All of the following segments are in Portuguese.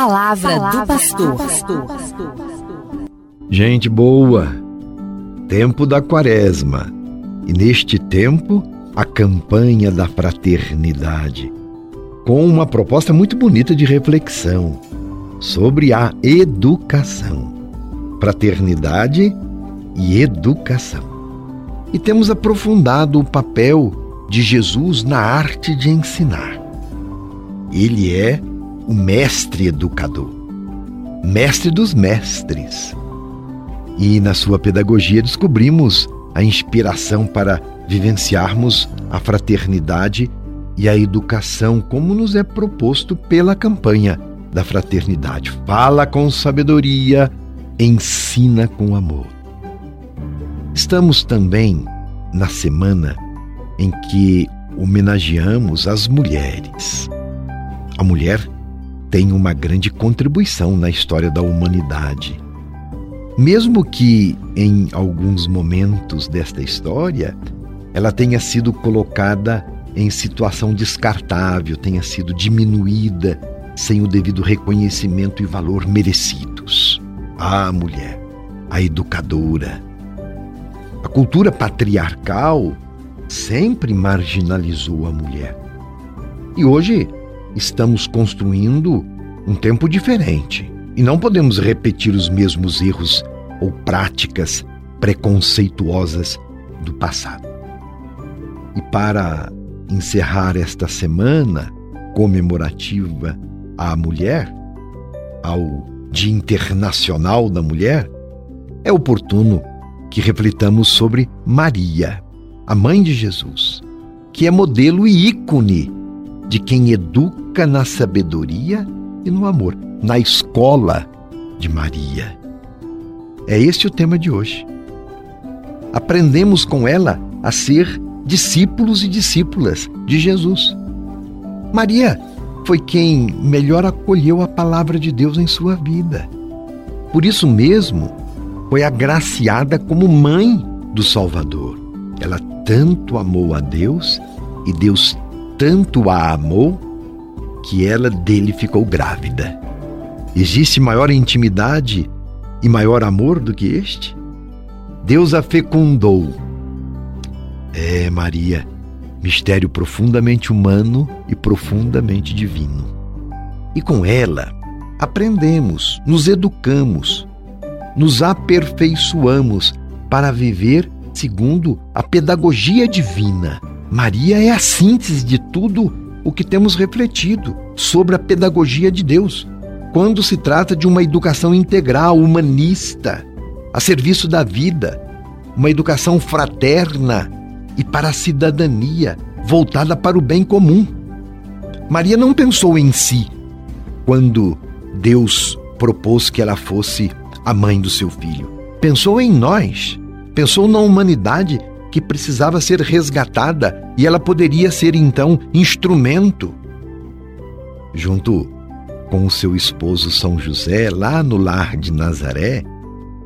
palavra, palavra do pastor. Gente boa, tempo da quaresma. E neste tempo, a campanha da fraternidade, com uma proposta muito bonita de reflexão sobre a educação. Fraternidade e educação. E temos aprofundado o papel de Jesus na arte de ensinar. Ele é o mestre educador, mestre dos mestres. E na sua pedagogia descobrimos a inspiração para vivenciarmos a fraternidade e a educação como nos é proposto pela campanha da fraternidade. Fala com sabedoria, ensina com amor. Estamos também na semana em que homenageamos as mulheres. A mulher tem uma grande contribuição na história da humanidade. Mesmo que em alguns momentos desta história ela tenha sido colocada em situação descartável, tenha sido diminuída sem o devido reconhecimento e valor merecidos. A mulher, a educadora. A cultura patriarcal sempre marginalizou a mulher. E hoje estamos construindo um tempo diferente e não podemos repetir os mesmos erros ou práticas preconceituosas do passado. E para encerrar esta semana comemorativa à mulher, ao Dia Internacional da Mulher, é oportuno que reflitamos sobre Maria, a mãe de Jesus, que é modelo e ícone de quem educa na sabedoria e no amor, na escola de Maria. É este o tema de hoje. Aprendemos com ela a ser discípulos e discípulas de Jesus. Maria foi quem melhor acolheu a palavra de Deus em sua vida. Por isso mesmo, foi agraciada como mãe do Salvador. Ela tanto amou a Deus e Deus tanto a amou que ela dele ficou grávida. Existe maior intimidade e maior amor do que este? Deus a fecundou. É, Maria, mistério profundamente humano e profundamente divino. E com ela aprendemos, nos educamos, nos aperfeiçoamos para viver segundo a pedagogia divina Maria é a síntese de tudo o que temos refletido sobre a pedagogia de Deus, quando se trata de uma educação integral, humanista, a serviço da vida, uma educação fraterna e para a cidadania, voltada para o bem comum. Maria não pensou em si quando Deus propôs que ela fosse a mãe do seu filho. Pensou em nós, pensou na humanidade que precisava ser resgatada e ela poderia ser então instrumento. Junto com o seu esposo São José, lá no lar de Nazaré,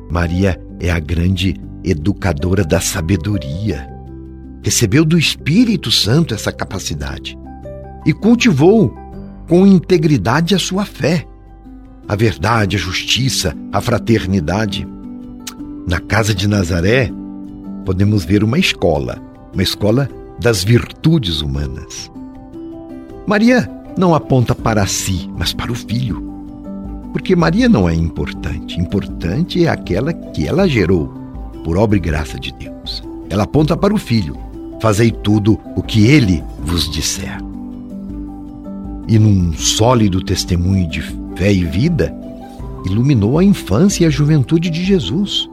Maria é a grande educadora da sabedoria. Recebeu do Espírito Santo essa capacidade e cultivou com integridade a sua fé, a verdade, a justiça, a fraternidade. Na casa de Nazaré, podemos ver uma escola, uma escola das virtudes humanas. Maria não aponta para si, mas para o filho. Porque Maria não é importante. Importante é aquela que ela gerou, por obra e graça de Deus. Ela aponta para o filho. Fazei tudo o que ele vos disser. E num sólido testemunho de fé e vida, iluminou a infância e a juventude de Jesus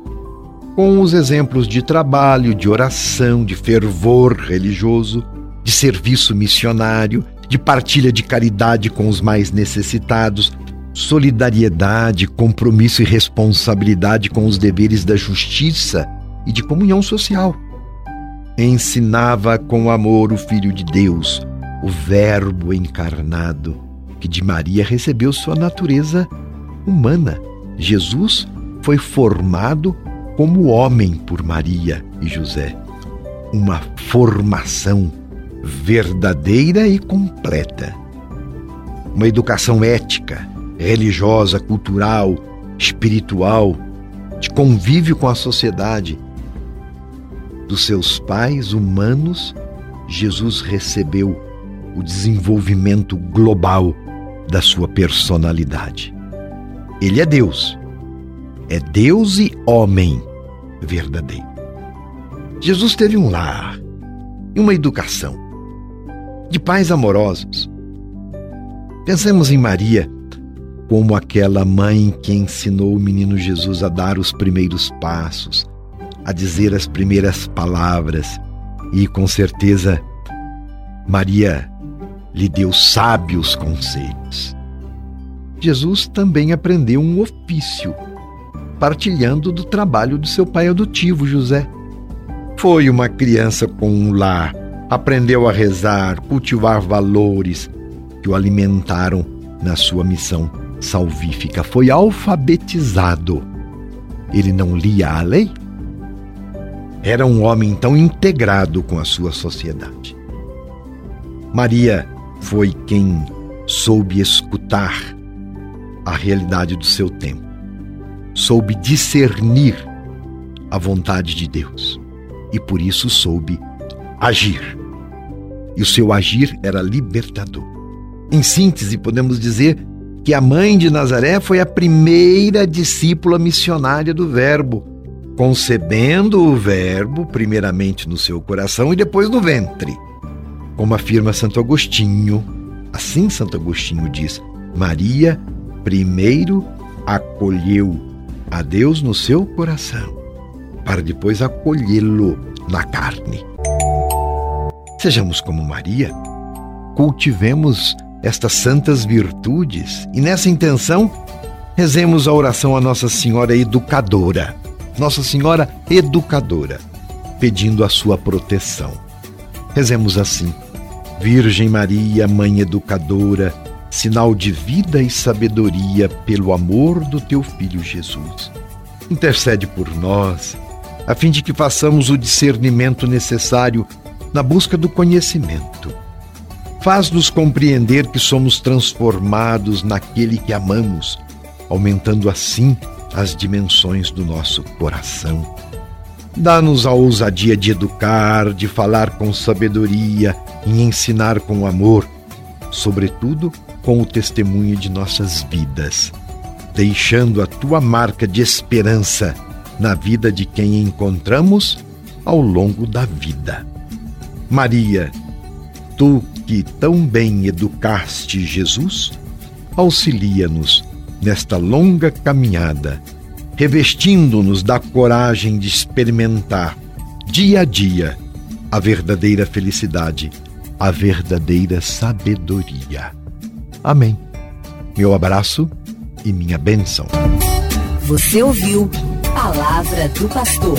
com os exemplos de trabalho, de oração, de fervor religioso, de serviço missionário, de partilha de caridade com os mais necessitados, solidariedade, compromisso e responsabilidade com os deveres da justiça e de comunhão social. Ensinava com amor o Filho de Deus, o Verbo encarnado, que de Maria recebeu sua natureza humana. Jesus foi formado como homem por Maria e José. Uma formação verdadeira e completa. Uma educação ética, religiosa, cultural, espiritual, de convívio com a sociedade. Dos seus pais humanos, Jesus recebeu o desenvolvimento global da sua personalidade. Ele é Deus. É Deus e homem verdadeiro. Jesus teve um lar e uma educação de pais amorosos. Pensemos em Maria como aquela mãe que ensinou o menino Jesus a dar os primeiros passos, a dizer as primeiras palavras e, com certeza, Maria lhe deu sábios conselhos. Jesus também aprendeu um ofício, partilhando do trabalho de seu pai adotivo, José. Foi uma criança com um lar, aprendeu a rezar, cultivar valores que o alimentaram na sua missão salvífica. Foi alfabetizado. Ele não lia a lei? Era um homem tão integrado com a sua sociedade. Maria foi quem soube escutar a realidade do seu tempo, soube discernir a vontade de Deus e por isso soube agir. E o seu agir era libertador. Em síntese, podemos dizer que a mãe de Nazaré foi a primeira discípula missionária do Verbo, concebendo o Verbo primeiramente no seu coração e depois no ventre. Como afirma Santo Agostinho, assim Santo Agostinho diz: Maria primeiro acolheu a Deus no seu coração, para depois acolhê-lo na carne. Sejamos como Maria, cultivemos estas santas virtudes e nessa intenção rezemos a oração a Nossa Senhora Educadora, Nossa Senhora Educadora, pedindo a sua proteção. Rezemos assim: Virgem Maria, Mãe Educadora, sinal de vida e sabedoria pelo amor do teu Filho Jesus. Intercede por nós, a fim de que façamos o discernimento necessário na busca do conhecimento. Faz-nos compreender que somos transformados naquele que amamos, aumentando assim as dimensões do nosso coração Dá-nos a ousadia de educar, de falar com sabedoria e ensinar com amor, sobretudo com o testemunho de nossas vidas, deixando a tua marca de esperança na vida de quem encontramos ao longo da vida. Maria, tu que tão bem educaste Jesus, auxilia-nos nesta longa caminhada revestindo-nos da coragem de experimentar dia a dia a verdadeira felicidade, a verdadeira sabedoria. Amém. Meu abraço e minha bênção. Você ouviu Palavra do Pastor.